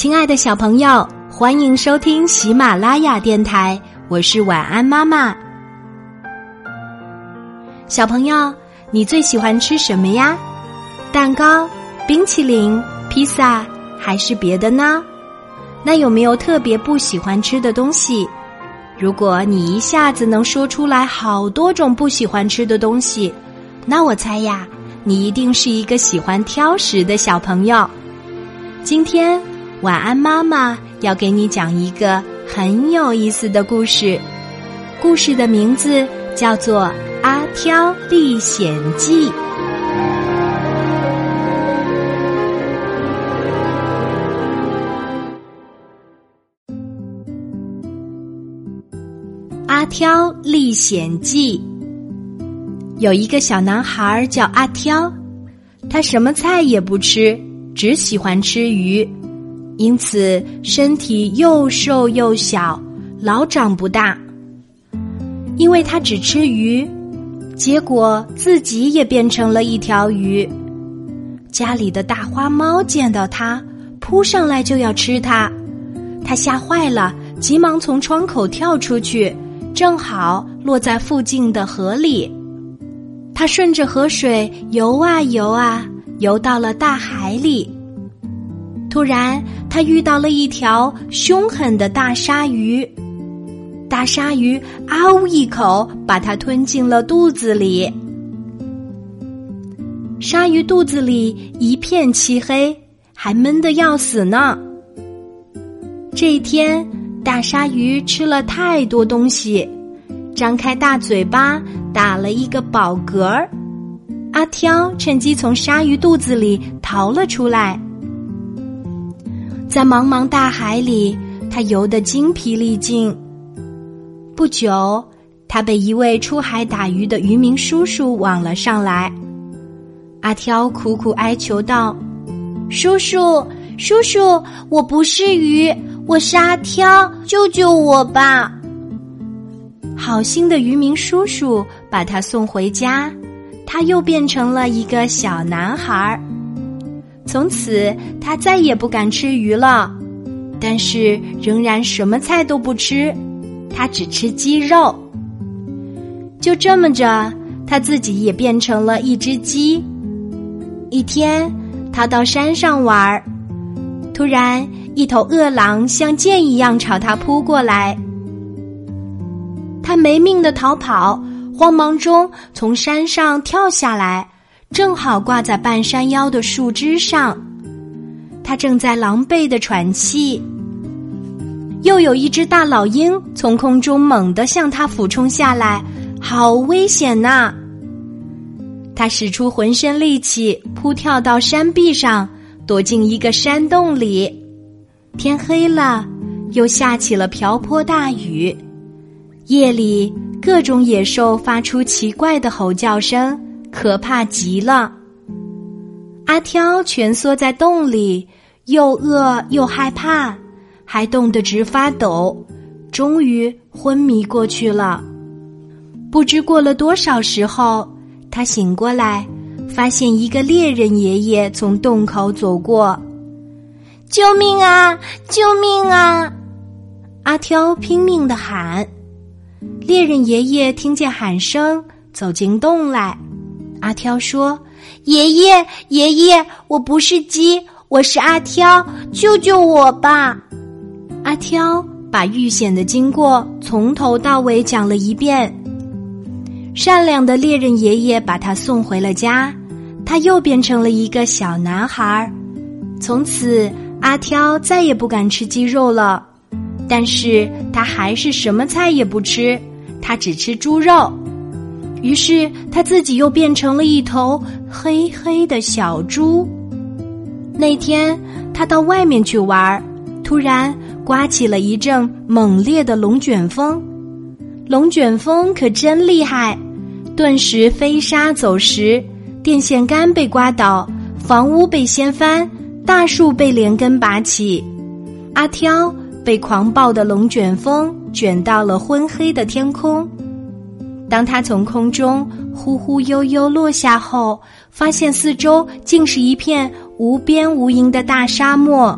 亲爱的小朋友，欢迎收听喜马拉雅电台，我是晚安妈妈。小朋友，你最喜欢吃什么呀？蛋糕、冰淇淋、披萨，还是别的呢？那有没有特别不喜欢吃的东西？如果你一下子能说出来好多种不喜欢吃的东西，那我猜呀，你一定是一个喜欢挑食的小朋友。今天晚安妈妈要给你讲一个很有意思的故事，故事的名字叫做《阿挑历险记》。阿挑历险记。有一个小男孩叫阿挑，他什么菜也不吃，只喜欢吃鱼，因此身体又瘦又小，老长不大。因为他只吃鱼，结果自己也变成了一条鱼。家里的大花猫见到他，扑上来就要吃他，他吓坏了，急忙从窗口跳出去。正好落在附近的河里，他顺着河水游啊游啊，游到了大海里。突然，他遇到了一条凶狠的大鲨鱼，大鲨鱼啊呜一口把它吞进了肚子里。鲨鱼肚子里一片漆黑，还闷得要死呢。这一天。大鲨鱼吃了太多东西，张开大嘴巴打了一个饱嗝儿。阿挑趁机从鲨鱼肚子里逃了出来，在茫茫大海里，他游得精疲力尽。不久，他被一位出海打鱼的渔民叔叔网了上来。阿挑苦苦哀求道：“叔叔，叔叔，我不是鱼。”我是阿挑，救救我吧！好心的渔民叔叔把他送回家，他又变成了一个小男孩儿。从此，他再也不敢吃鱼了，但是仍然什么菜都不吃，他只吃鸡肉。就这么着，他自己也变成了一只鸡。一天，他到山上玩儿，突然。一头饿狼像箭一样朝他扑过来，他没命的逃跑，慌忙中从山上跳下来，正好挂在半山腰的树枝上。他正在狼狈的喘气，又有一只大老鹰从空中猛地向他俯冲下来，好危险呐！他使出浑身力气扑跳到山壁上，躲进一个山洞里。天黑了，又下起了瓢泼大雨。夜里，各种野兽发出奇怪的吼叫声，可怕极了。阿挑蜷缩在洞里，又饿又害怕，还冻得直发抖，终于昏迷过去了。不知过了多少时候，他醒过来，发现一个猎人爷爷从洞口走过。救命啊！救命啊！阿挑拼命的喊。猎人爷爷听见喊声，走进洞来。阿挑说：“爷爷，爷爷，我不是鸡，我是阿挑，救救我吧！”阿挑把遇险的经过从头到尾讲了一遍。善良的猎人爷爷把他送回了家，他又变成了一个小男孩从此。阿挑再也不敢吃鸡肉了，但是他还是什么菜也不吃，他只吃猪肉。于是他自己又变成了一头黑黑的小猪。那天他到外面去玩，突然刮起了一阵猛烈的龙卷风，龙卷风可真厉害，顿时飞沙走石，电线杆被刮倒，房屋被掀翻。大树被连根拔起，阿挑被狂暴的龙卷风卷到了昏黑的天空。当他从空中忽忽悠悠落下后，发现四周竟是一片无边无垠的大沙漠。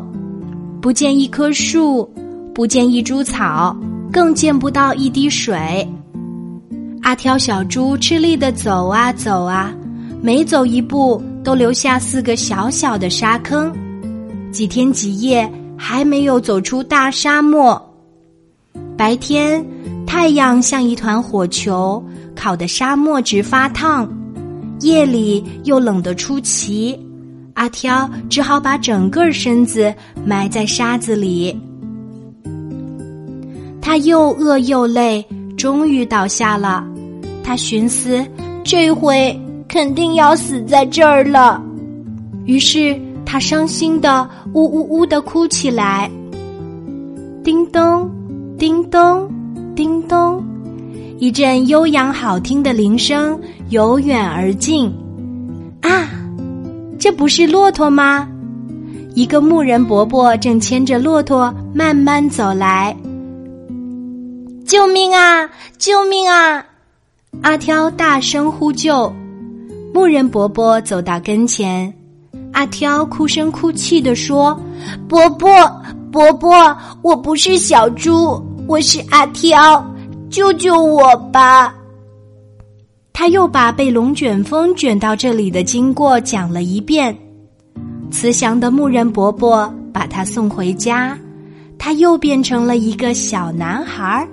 不见一棵树，不见一株草，更见不到一滴水。阿挑小猪吃力的走啊走啊，每走一步都留下四个小小的沙坑。几天几夜还没有走出大沙漠。白天，太阳像一团火球，烤得沙漠直发烫；夜里又冷得出奇。阿挑只好把整个身子埋在沙子里。他又饿又累，终于倒下了。他寻思，这回肯定要死在这儿了。于是他伤心的呜呜呜的哭起来。叮咚，叮咚，叮咚，一阵悠扬好听的铃声由远而近。啊，这不是骆驼吗？一个牧人伯伯正牵着骆驼慢慢走来。救命啊！救命啊！阿挑大声呼救，牧人伯伯走到跟前，阿挑哭声哭泣地说：“伯伯，伯伯，我不是小猪，我是阿挑，救救我吧！”他又把被龙卷风卷到这里的经过讲了一遍。慈祥的牧人伯伯把他送回家，他又变成了一个小男孩。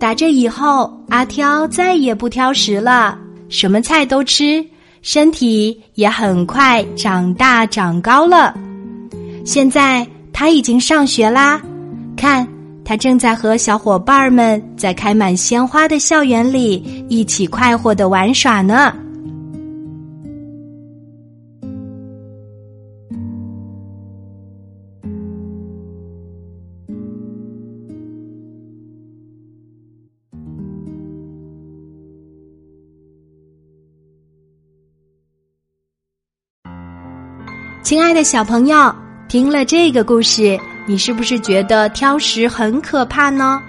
打这以后，阿挑再也不挑食了，什么菜都吃，身体也很快长大长高了。现在他已经上学啦，看他正在和小伙伴们在开满鲜花的校园里一起快活的玩耍呢。亲爱的小朋友，听了这个故事，你是不是觉得挑食很可怕呢？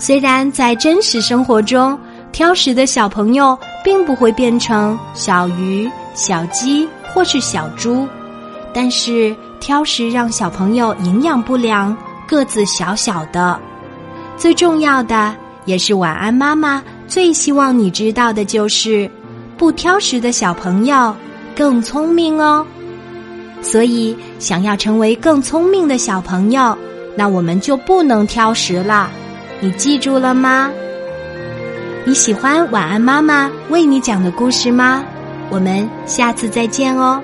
虽然在真实生活中，挑食的小朋友并不会变成小鱼、小鸡或是小猪，但是挑食让小朋友营养不良，个子小小的。最重要的，也是晚安妈妈最希望你知道的就是，不挑食的小朋友更聪明哦。所以，想要成为更聪明的小朋友，那我们就不能挑食了。你记住了吗？你喜欢晚安妈妈为你讲的故事吗？我们下次再见哦。